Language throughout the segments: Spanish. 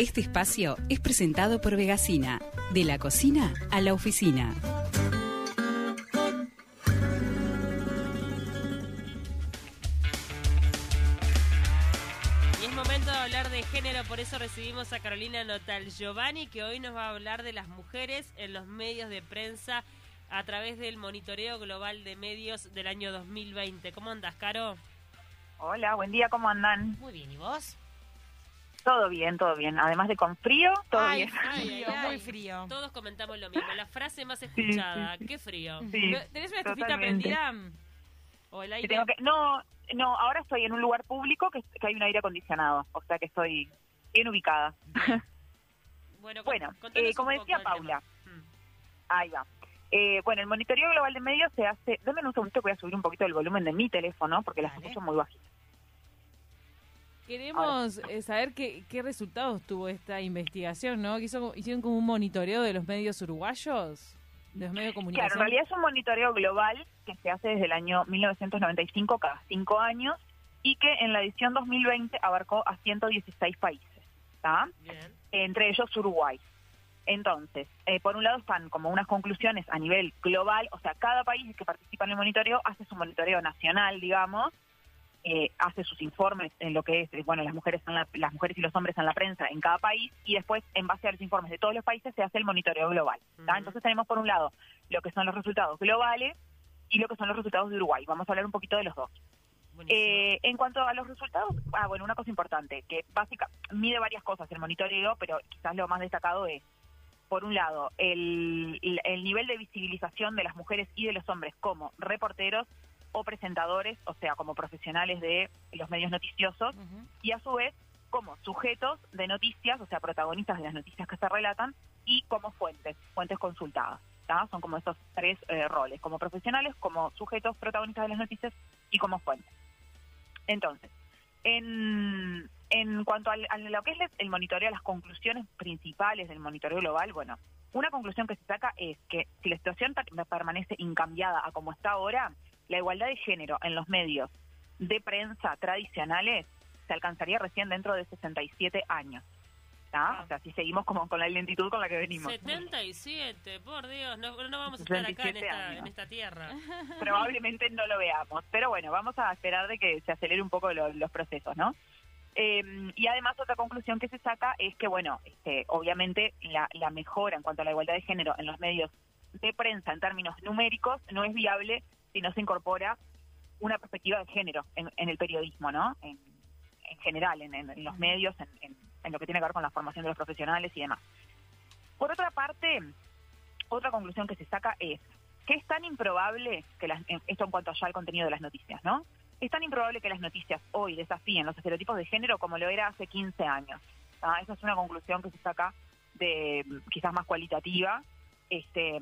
Este espacio es presentado por Vegasina, de la cocina a la oficina. Y es momento de hablar de género, por eso recibimos a Carolina Notal Giovanni, que hoy nos va a hablar de las mujeres en los medios de prensa a través del monitoreo global de medios del año 2020. ¿Cómo andas, Caro? Hola, buen día, ¿cómo andan? Muy bien, ¿y vos? Todo bien, todo bien. Además de con frío, todo Ay, bien. ay, ay, muy frío. Todos comentamos lo mismo. La frase más escuchada, qué frío. Sí, ¿Tenés una estufita totalmente. prendida? O el Que aire. tengo que- no, no, ahora estoy en un lugar público que, que hay un aire acondicionado, o sea que estoy bien ubicada. Bueno, Bueno, eh, como decía. Paula, Mm. ahí va. Eh, bueno, el monitoreo global de medios se hace... Dame un segundito que voy a subir un poquito el volumen de mi teléfono porque las Dale. escucho muy bajitas. Queremos eh, saber qué, qué resultados tuvo esta investigación, ¿no? Que hizo- hicieron como un monitoreo de los medios uruguayos, de los medios de Claro, en comunicación. realidad es un monitoreo global que se hace desde el año 1995, cada cinco años, y que en la edición 2020 abarcó a 116 países, ¿está? Entre ellos Uruguay. Entonces, eh, por un lado están como unas conclusiones a nivel global, o sea, cada país que participa en el monitoreo hace su monitoreo nacional, digamos, eh, hace sus informes en lo que es, eh, bueno, las mujeres, en la- las mujeres y los hombres en la prensa en cada país, y después, en base a los informes de todos los países, se hace el monitoreo global. Ujú. Entonces tenemos por un lado lo que son los resultados globales y lo que son los resultados de Uruguay. Vamos a hablar un poquito de los dos. Eh, en cuanto a los resultados, ah, bueno, una cosa importante, que básicamente mide varias cosas el monitoreo, pero quizás lo más destacado es, por un lado, el, el- el nivel de visibilización de las mujeres y de los hombres como reporteros o presentadores, o sea, como profesionales de los medios noticiosos, y a su vez como sujetos de noticias, o sea, protagonistas de las noticias que se relatan, y como fuentes, fuentes consultadas. ¿tá? Son como esos tres eh, roles, como profesionales, como sujetos protagonistas de las noticias y como fuentes. Entonces, en, en cuanto al- a lo que es el monitoreo, las conclusiones principales del monitoreo global, bueno, una conclusión que se saca es que si la situación per- permanece incambiada a como está ahora, la igualdad de género en los medios de prensa tradicionales se alcanzaría recién dentro de 67 años. Ah. O sea, si seguimos como con la lentitud con la que venimos. 77, por Dios, no, no vamos a estar acá en 77 esta, en esta tierra. probablemente no lo veamos. Pero bueno, vamos a esperar de que se acelere un poco lo- los procesos, ¿no? Eh, y además otra conclusión que se saca es que, bueno, este, obviamente la, la mejora en cuanto a la igualdad de género en los medios de prensa en términos numéricos no es viable si no se incorpora una perspectiva de género en, en el periodismo, ¿no? En, en general, en, los medios, en, lo que tiene que ver con la formación de los profesionales y demás. Por otra parte, otra conclusión que se saca es que es tan improbable que las, esto en cuanto ya al contenido de las noticias, ¿no? Es tan improbable que las noticias hoy desafíen los estereotipos de género como lo era hace 15 años. Esa es una conclusión que se saca de mm, quizás más cualitativa, este,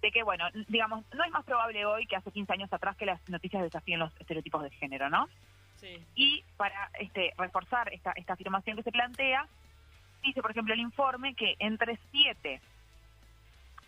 de que, bueno, digamos, no es más probable hoy que hace 15 años atrás que las noticias desafíen los estereotipos de género, ¿no? Sí. Y para este, reforzar esta, esta afirmación que se plantea, dice, por ejemplo, el informe que entre 7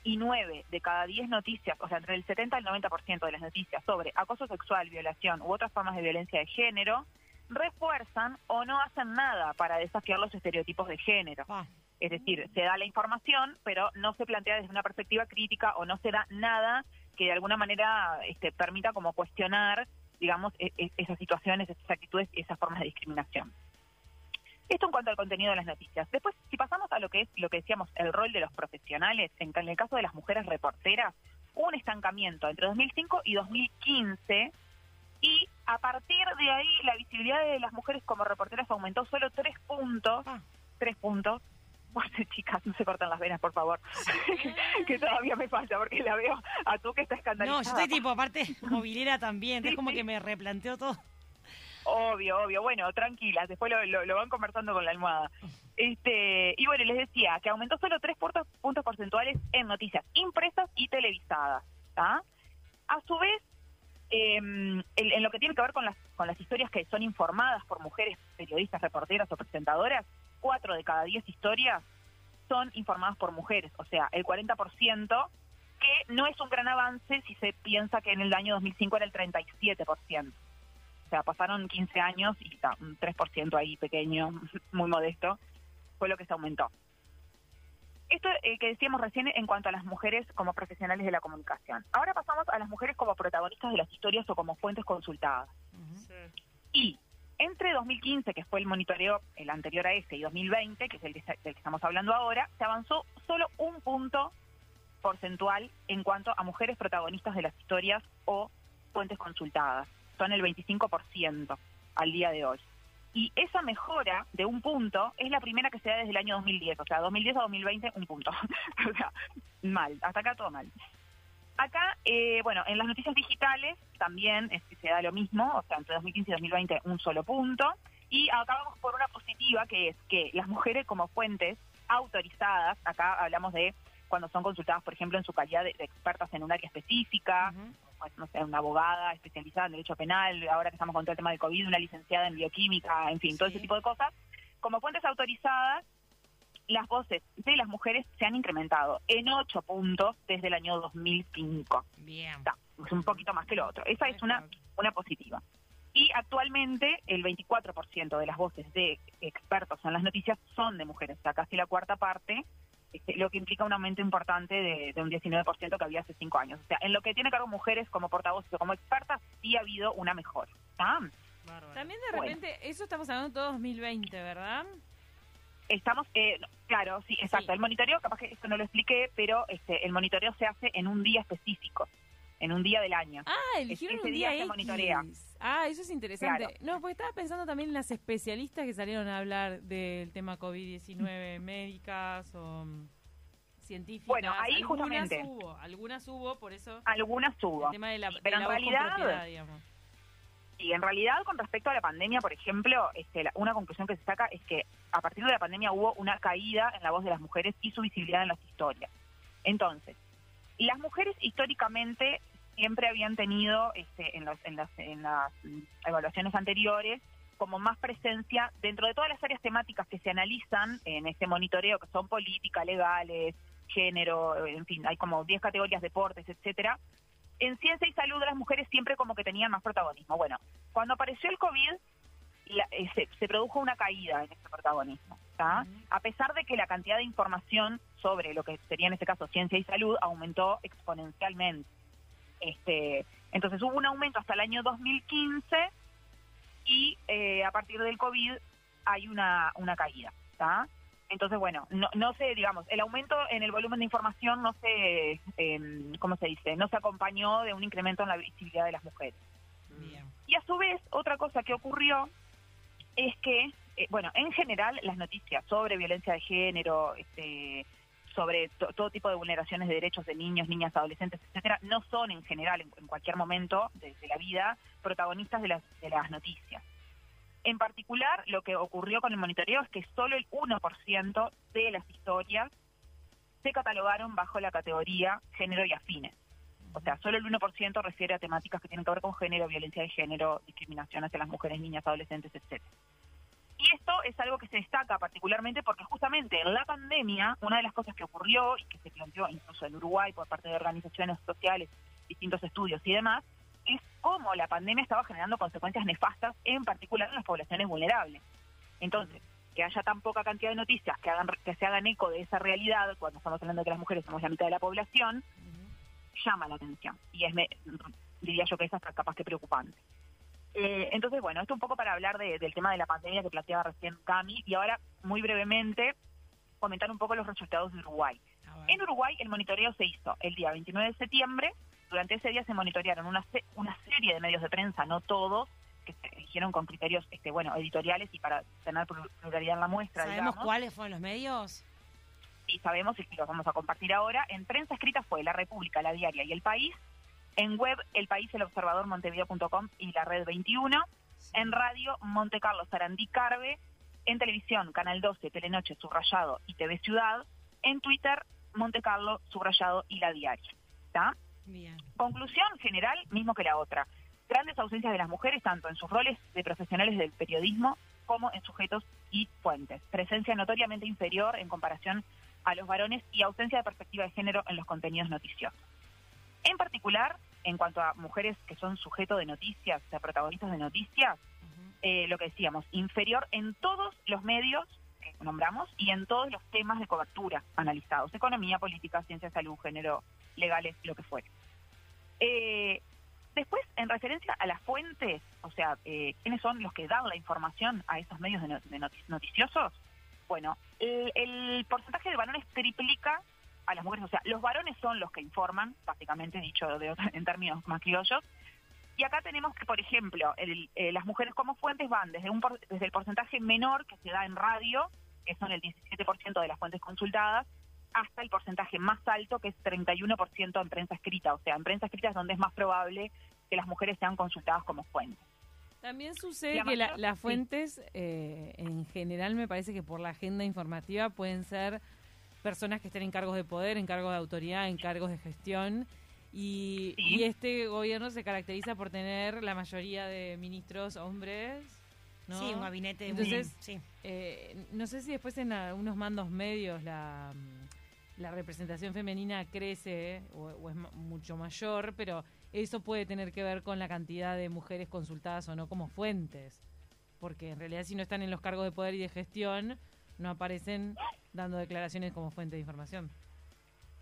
y 9 de cada 10 noticias, o sea, entre el 70 y el 90% de las noticias sobre acoso sexual, violación u otras formas de violencia de género, refuerzan o no hacen nada para desafiar los estereotipos de género. Pa. Es decir, se da la información, pero no se plantea desde una perspectiva crítica o no se da nada que de alguna manera este, permita como cuestionar, digamos, e- e- esas situaciones, esas actitudes y esas formas de discriminación. Esto en cuanto al contenido de las noticias. Después, si pasamos a lo que es lo que decíamos, el rol de los profesionales, en, en el caso de las mujeres reporteras, hubo un estancamiento entre 2005 y 2015 y a partir de ahí la visibilidad de las mujeres como reporteras aumentó solo tres puntos, Ah. tres puntos. Bueno, chicas, no se cortan las venas, por favor, que todavía me falta porque la veo a tú que está No, escandalizada. yo estoy tipo, aparte, movilera también. Sí, es como sí. que me replanteo todo. Obvio, obvio. Bueno, tranquilas, después lo, lo- lo van conversando con la almohada. Este, y bueno, les decía que aumentó solo tres puntos, puntos porcentuales en noticias impresas y televisadas. ¿tá? A su vez, eh, en, en lo que tiene que ver con las, con las historias que son informadas por mujeres periodistas, reporteras o presentadoras, cuatro de cada diez historias son informadas por mujeres, o sea, el 40%, que no es un gran avance si se piensa que en el año 2005 era el 37%. O sea, pasaron 15 años y está, un 3% ahí pequeño, muy modesto. fue lo que se aumentó. Esto eh, que decíamos recién en cuanto a las mujeres como profesionales de la comunicación. Ahora pasamos a las mujeres como protagonistas de las historias o como fuentes consultadas. Sí. Y entre 2015, que fue el monitoreo, el anterior a este, y 2020, que es el del que estamos hablando ahora, se avanzó solo un punto porcentual en cuanto a mujeres protagonistas de las historias o fuentes consultadas. Son el 25% al día de hoy. Y esa mejora de un punto es la primera que se da desde el año 2010. O sea, 2010 a 2020, un punto. o sea, mal. Hasta acá todo mal. Acá, eh, bueno, en las noticias digitales también es que se da lo mismo, o sea, entre 2015 y 2020 un solo punto. Y acá vamos por una positiva, que es que las mujeres como fuentes autorizadas, acá hablamos de cuando son consultadas, por ejemplo, en su calidad de, de expertas en un área específica, pues, no sé, una abogada especializada en derecho penal, ahora que estamos con todo el tema del COVID, una licenciada en bioquímica, en fin, todo ese tipo de cosas. Como fuentes autorizadas, las voces de las mujeres se han incrementado en ocho puntos desde el año 2005. Bien. Está, es un poquito más que lo otro. Esa es una, una positiva. Y actualmente el 24% de las voces de expertos en las noticias son de mujeres, o sea, casi la cuarta parte, este, lo que implica un aumento importante de, de un 19% que había hace cinco años. O sea, en lo que tiene cargo mujeres como portavoces o como expertas, sí ha habido una mejora. También de Bueno. repente, eso estamos hablando todo 2020, ¿verdad? Estamos, eh, no, claro, sí, exacto. Sí. El monitoreo, capaz que esto no lo expliqué, pero este, el monitoreo se hace en un día específico, en un día del año. Ah, eligieron ese un día día se monitorea. Ah, eso es interesante. Claro. No, porque estaba pensando también en las especialistas que salieron a hablar del tema COVID-19, médicas o mm, científicas. Bueno, ahí algunas justamente. hubo, algunas hubo, por eso Algunas hubo. el tema de la, Sí, de pero la en realidad- digamos. Y en realidad, con respecto a la pandemia, por ejemplo, este, la- una conclusión que se saca es que a partir de la pandemia hubo una caída en la voz de las mujeres y su visibilidad en las historias. Entonces, las mujeres históricamente siempre habían tenido, este, en, los- en las, en las evaluaciones anteriores, como más presencia dentro de todas las áreas temáticas que se analizan en este monitoreo, que son política, legales, género, en fin, hay como 10 categorías, deportes, etcétera. En ciencia y salud las mujeres siempre como que tenían más protagonismo. Bueno, cuando apareció el COVID, la- eh, se, se produjo una caída en este protagonismo. ¿tá? A pesar de que la cantidad de información sobre lo que sería en este caso ciencia y salud aumentó exponencialmente. Este, entonces hubo un aumento hasta el año 2015 y eh, a partir del COVID hay una, una caída. ¿tá? Entonces, bueno, no, no se, digamos, el aumento en el volumen de información no se, eh, ¿cómo se dice? No se acompañó de un incremento en la visibilidad de las mujeres. Bien. Y a su vez, otra cosa que ocurrió es que, eh, bueno, en general las noticias sobre violencia de género, este, sobre to- todo tipo de vulneraciones de derechos de niños, niñas, adolescentes, etcétera, no son en general, en, en cualquier momento de, de la vida, protagonistas de las, de las noticias. En particular, lo que ocurrió con el monitoreo es que solo el 1% de las historias se catalogaron bajo la categoría género y afines. O sea, solo el 1% refiere a temáticas que tienen que ver con género, violencia de género, discriminación hacia las mujeres, niñas, adolescentes, etcétera. Y esto es algo que se destaca particularmente porque justamente en la pandemia, una de las cosas que ocurrió y que se planteó incluso en Uruguay por parte de organizaciones sociales, distintos estudios y demás, es cómo la pandemia estaba generando consecuencias nefastas, en particular en las poblaciones vulnerables. Entonces, que haya tan poca cantidad de noticias que, hagan, que se hagan eco de esa realidad, cuando estamos hablando de que las mujeres somos la mitad de la población, llama la atención. Y es, me, diría yo que es hasta capaz que preocupante. Eh, entonces, bueno, esto un poco para hablar de- del tema de la pandemia que planteaba recién Cami, y ahora, muy brevemente, comentar un poco los resultados de Uruguay. En Uruguay el monitoreo se hizo el día 29 de septiembre. Durante ese día se monitorearon una, una serie de medios de prensa, no todos, que se eligieron con criterios este, bueno, editoriales y para tener plur- pluralidad en la muestra, ¿Sabemos digamos. cuáles fueron los medios? y sabemos y los vamos a compartir ahora. En prensa escrita fue La República, La Diaria y El País. En web, El País, El Observador, Montevideo.com y la Red 21. En radio, Monte Carlo, Sarandí, Carve. En televisión, Canal 12, Telenoche, Subrayado y TV Ciudad. En Twitter, Monte Carlo, Subrayado y La Diaria. ¿Está? Bien. Conclusión general, mismo que la otra. Grandes ausencias de las mujeres, tanto en sus roles de profesionales del periodismo como en sujetos y fuentes. Presencia notoriamente inferior en comparación a los varones y ausencia de perspectiva de género en los contenidos noticiosos. En particular, en cuanto a mujeres que son sujeto de noticias, o sea, protagonistas de noticias, eh, lo que decíamos, inferior en todos los medios, que nombramos y en todos los temas de cobertura analizados, economía, política, ciencia, salud, género, legales, lo que fuere. Eh, después, en referencia a las fuentes, o sea, eh, ¿quiénes son los que dan la información a esos medios de, no- de noti- noticiosos? Bueno, el, el porcentaje de varones triplica a las mujeres, o sea, los varones son los que informan, básicamente dicho de en términos más criollos, y acá tenemos que, por ejemplo, el- eh, las mujeres como fuentes van desde, un por- desde el porcentaje menor que se da en radio, que son el 17% de las fuentes consultadas, hasta el porcentaje más alto, que es 31% en prensa escrita. O sea, en prensa escrita es donde es más probable que las mujeres sean consultadas como fuentes. También sucede La que la- las sí. fuentes, eh, en general, me parece que por la agenda informativa pueden ser personas que estén en cargos de poder, en cargos de autoridad, en cargos de gestión. Y, Sí. y este gobierno se caracteriza por tener la mayoría de ministros hombres. ¿no? Sí, un gabinete. Entonces, muy- sí. Eh, no sé si después en algunos mandos medios la, la representación femenina crece o, o es mucho mayor, pero eso puede tener que ver con la cantidad de mujeres consultadas o no como fuentes. Porque en realidad si no están en los cargos de poder y de gestión, no aparecen dando declaraciones como fuente de información.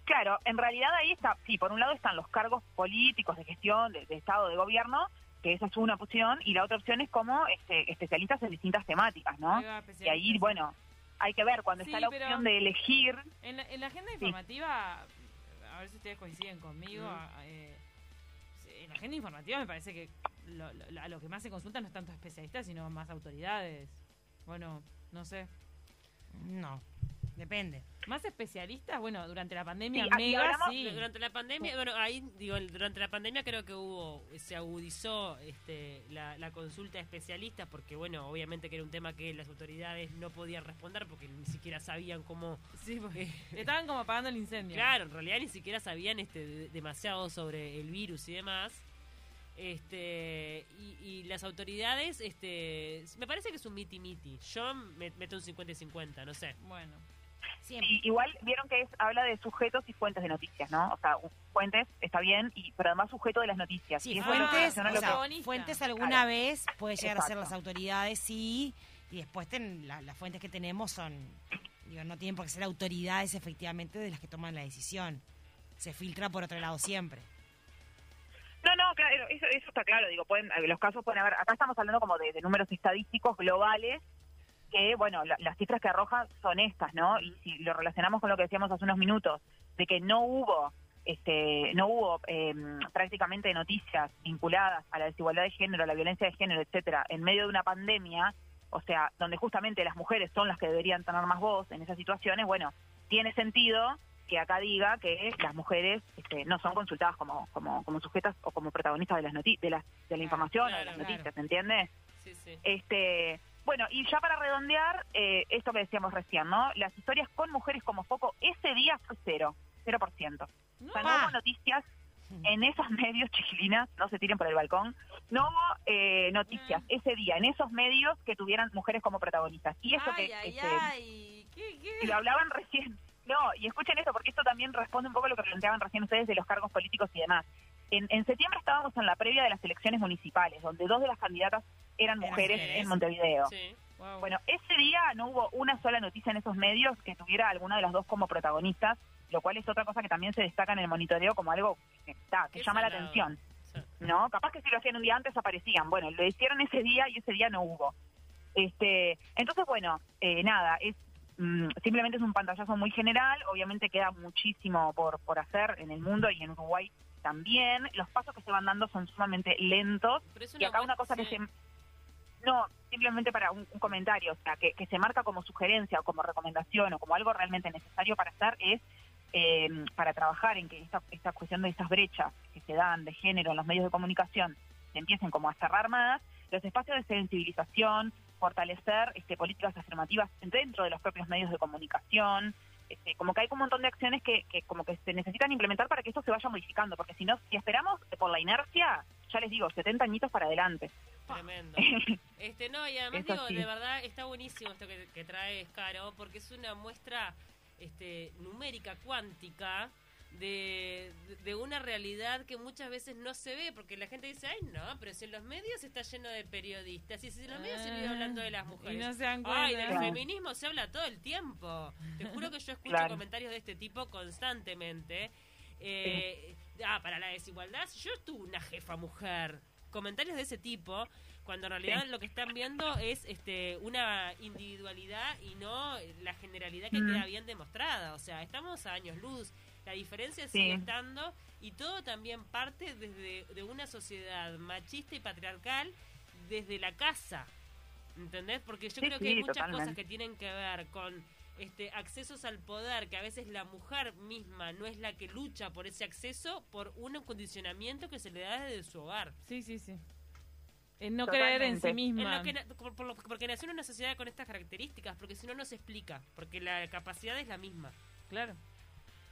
Claro, en realidad ahí está, sí, por un lado están los cargos políticos de gestión, de, de Estado, de gobierno, que esa es una opción, y la otra opción es como este, especialistas en distintas temáticas, ¿no? Ahí va, Y ahí, bueno, hay que ver, cuando Sí, está la opción de elegir, En la, en la agenda informativa, a ver si ustedes coinciden conmigo, a- eh, en la agenda informativa me parece que lo, lo- a lo que más se consulta no es tanto especialistas, sino más autoridades. Bueno, no sé. No, depende. Más especialistas, bueno, durante la pandemia, Sí, mega, hablamos sí. Durante la pandemia, bueno, ahí digo, durante la pandemia creo que hubo, se agudizó este, la, la consulta de especialistas porque, bueno, obviamente que era un tema que las autoridades no podían responder porque ni siquiera sabían cómo... Sí, porque estaban como apagando el incendio. Claro, en realidad ni siquiera sabían este, de- demasiado sobre el virus y demás. Este, y, y las autoridades, este, me parece que es un miti-miti. Yo me meto un 50 y 50, no sé. Bueno. Siempre. y, igual vieron que es, habla de sujetos y fuentes de noticias, ¿no? O sea, fuentes está bien, y pero además sujeto de las noticias. Sí, fuentes, o sea, que- fuentes alguna Claro. vez puede llegar a ser las autoridades, sí, y después ten- la- las fuentes que tenemos son, digo, no tienen por qué ser autoridades efectivamente de las que toman la decisión. Se filtra por otro lado siempre. No, no, claro, eso, eso está claro. Digo, pueden, los casos pueden haber. Acá estamos hablando como de, de números estadísticos globales que, bueno, la- las cifras que arrojan son estas, ¿no? Y si lo relacionamos con lo que decíamos hace unos minutos, de que no hubo, este, no hubo eh, prácticamente noticias vinculadas a la desigualdad de género, a la violencia de género, etcétera, en medio de una pandemia, o sea, donde justamente las mujeres son las que deberían tener más voz en esas situaciones, bueno, tiene sentido que acá diga que las mujeres este, no son consultadas como, como, como sujetas o como protagonistas de las noti de, las, de la información o de las claro. noticias, ¿entiendes? Sí, sí. Este, bueno, y ya para redondear, eh, esto que decíamos recién, ¿no? Las historias con mujeres como foco, ese día fue cero, cero por ciento. No, O sea, no hubo noticias en esos medios chiquilinas, no se tiren por el balcón, no hubo eh, noticias ese día en esos medios que tuvieran mujeres como protagonistas. Y eso ay, que ay, este, ay. ¿Qué, lo hablaban recién. No, y escuchen esto, porque esto también responde un poco a lo que planteaban recién ustedes de los cargos políticos y demás. En, en septiembre estábamos en la previa de las elecciones municipales, donde dos de las candidatas eran mujeres mujeres. en Montevideo. Sí. Wow. Bueno, ese día no hubo una sola noticia en esos medios que tuviera alguna de las dos como protagonistas, lo cual es otra cosa que también se destaca en el monitoreo como algo que, está, que Qué llama la atención. Sí. ¿no? Capaz que si lo hacían un día antes aparecían. Bueno, lo hicieron ese día y ese día no hubo. Este, entonces, bueno, eh, nada, es mm, simplemente es un pantallazo muy general. Obviamente queda muchísimo por, por hacer en el mundo y en Uruguay también. Los pasos que se van dando son sumamente lentos. Y acá una cosa que se... No, simplemente para un, comentario, o sea, que, que se marca como sugerencia o como recomendación o como algo realmente necesario para hacer es eh, para trabajar en que esta, esta cuestión de estas brechas que se dan de género en los medios de comunicación se empiecen como a cerrar más, los espacios de sensibilización, fortalecer este, políticas afirmativas dentro de los propios medios de comunicación, este, como que hay un montón de acciones que, que como que se necesitan implementar para que esto se vaya modificando, porque si no, si esperamos por la inercia, ya les digo, 70 añitos para adelante. Tremendo. Este, no, y además digo, de verdad está buenísimo esto que, que traes, Caro, porque es una muestra este, numérica, cuántica, de, de una realidad que muchas veces no se ve, porque la gente dice, ay no, pero si en los medios está lleno de periodistas, y si en los medios se vive Ah, hablando de las y mujeres. no se dan Ay, cuenta. del Claro. feminismo se habla todo el tiempo. Te juro que yo escucho Claro. comentarios de este tipo constantemente. Eh, Ah, para la desigualdad, si yo tuve una jefa mujer. Comentarios de ese tipo, cuando en realidad lo que están viendo es este una individualidad y no la generalidad que Mm. queda bien demostrada. O sea, estamos a años luz. La diferencia Sí. sigue estando y todo también parte desde de una sociedad machista y patriarcal desde la casa. ¿Entendés? Porque yo Sí, creo que hay muchas totalmente. cosas que tienen que ver con este accesos al poder, que a veces la mujer misma no es la que lucha por ese acceso por un condicionamiento que se le da desde su hogar. Sí, sí, sí. En no creer en sí. En misma. lo que por- por lo- porque nació en una sociedad con estas características, porque si no, no se explica, porque la capacidad es la misma. Claro.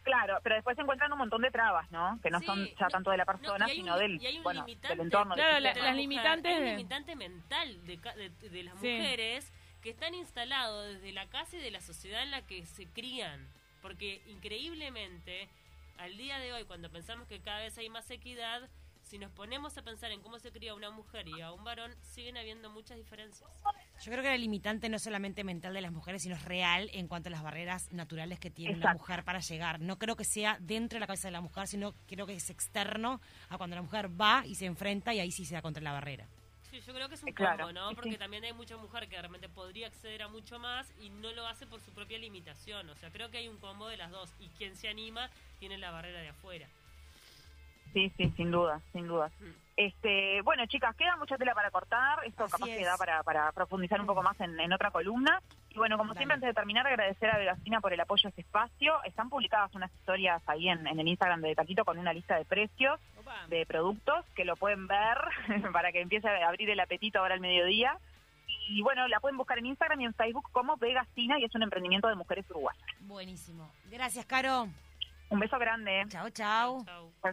Claro, pero después se encuentran un montón de trabas, ¿no? Que no Sí, son ya no, tanto de la no, persona, y hay un sino del, y hay un bueno, limitante. del entorno. del Claro, la- las limitantes Hay un limitante mental de, ca- de, de las Sí. mujeres que están instalados desde la casa y de la sociedad en la que se crían. Porque increíblemente, al día de hoy, cuando pensamos que cada vez hay más equidad, si nos ponemos a pensar en cómo se cría una mujer y a un varón, siguen habiendo muchas diferencias. Yo creo que el limitante no es solamente mental de las mujeres, sino es real en cuanto a las barreras naturales que tiene la Exacto. mujer para llegar. No creo que sea dentro de la cabeza de la mujer, sino creo que es externo a cuando la mujer va y se enfrenta y ahí sí se da contra la barrera. Sí, yo creo que es un Eh, claro, combo, ¿no? Porque sí. también hay mucha mujer que realmente podría acceder a mucho más y no lo hace por su propia limitación. O sea, creo que hay un combo de las dos y quien se anima tiene la barrera de afuera. Sí, sí, sin duda, sin duda. Mm. Este, bueno, chicas, queda mucha tela para cortar. Esto Así capaz es. que da para, para profundizar un poco más en, en otra columna. Y bueno, como Dale. siempre, antes de terminar, agradecer a Vegasina por el apoyo a este espacio. Están publicadas unas historias ahí en, en el Instagram de Taquito con una lista de precios de productos que lo pueden ver para que empiece a abrir el apetito ahora al mediodía. Y bueno, la pueden buscar en Instagram y en Facebook como Vegasina y es un emprendimiento de mujeres uruguayas. Buenísimo. Gracias, Caro. Un beso grande. Chao, chao. Chau.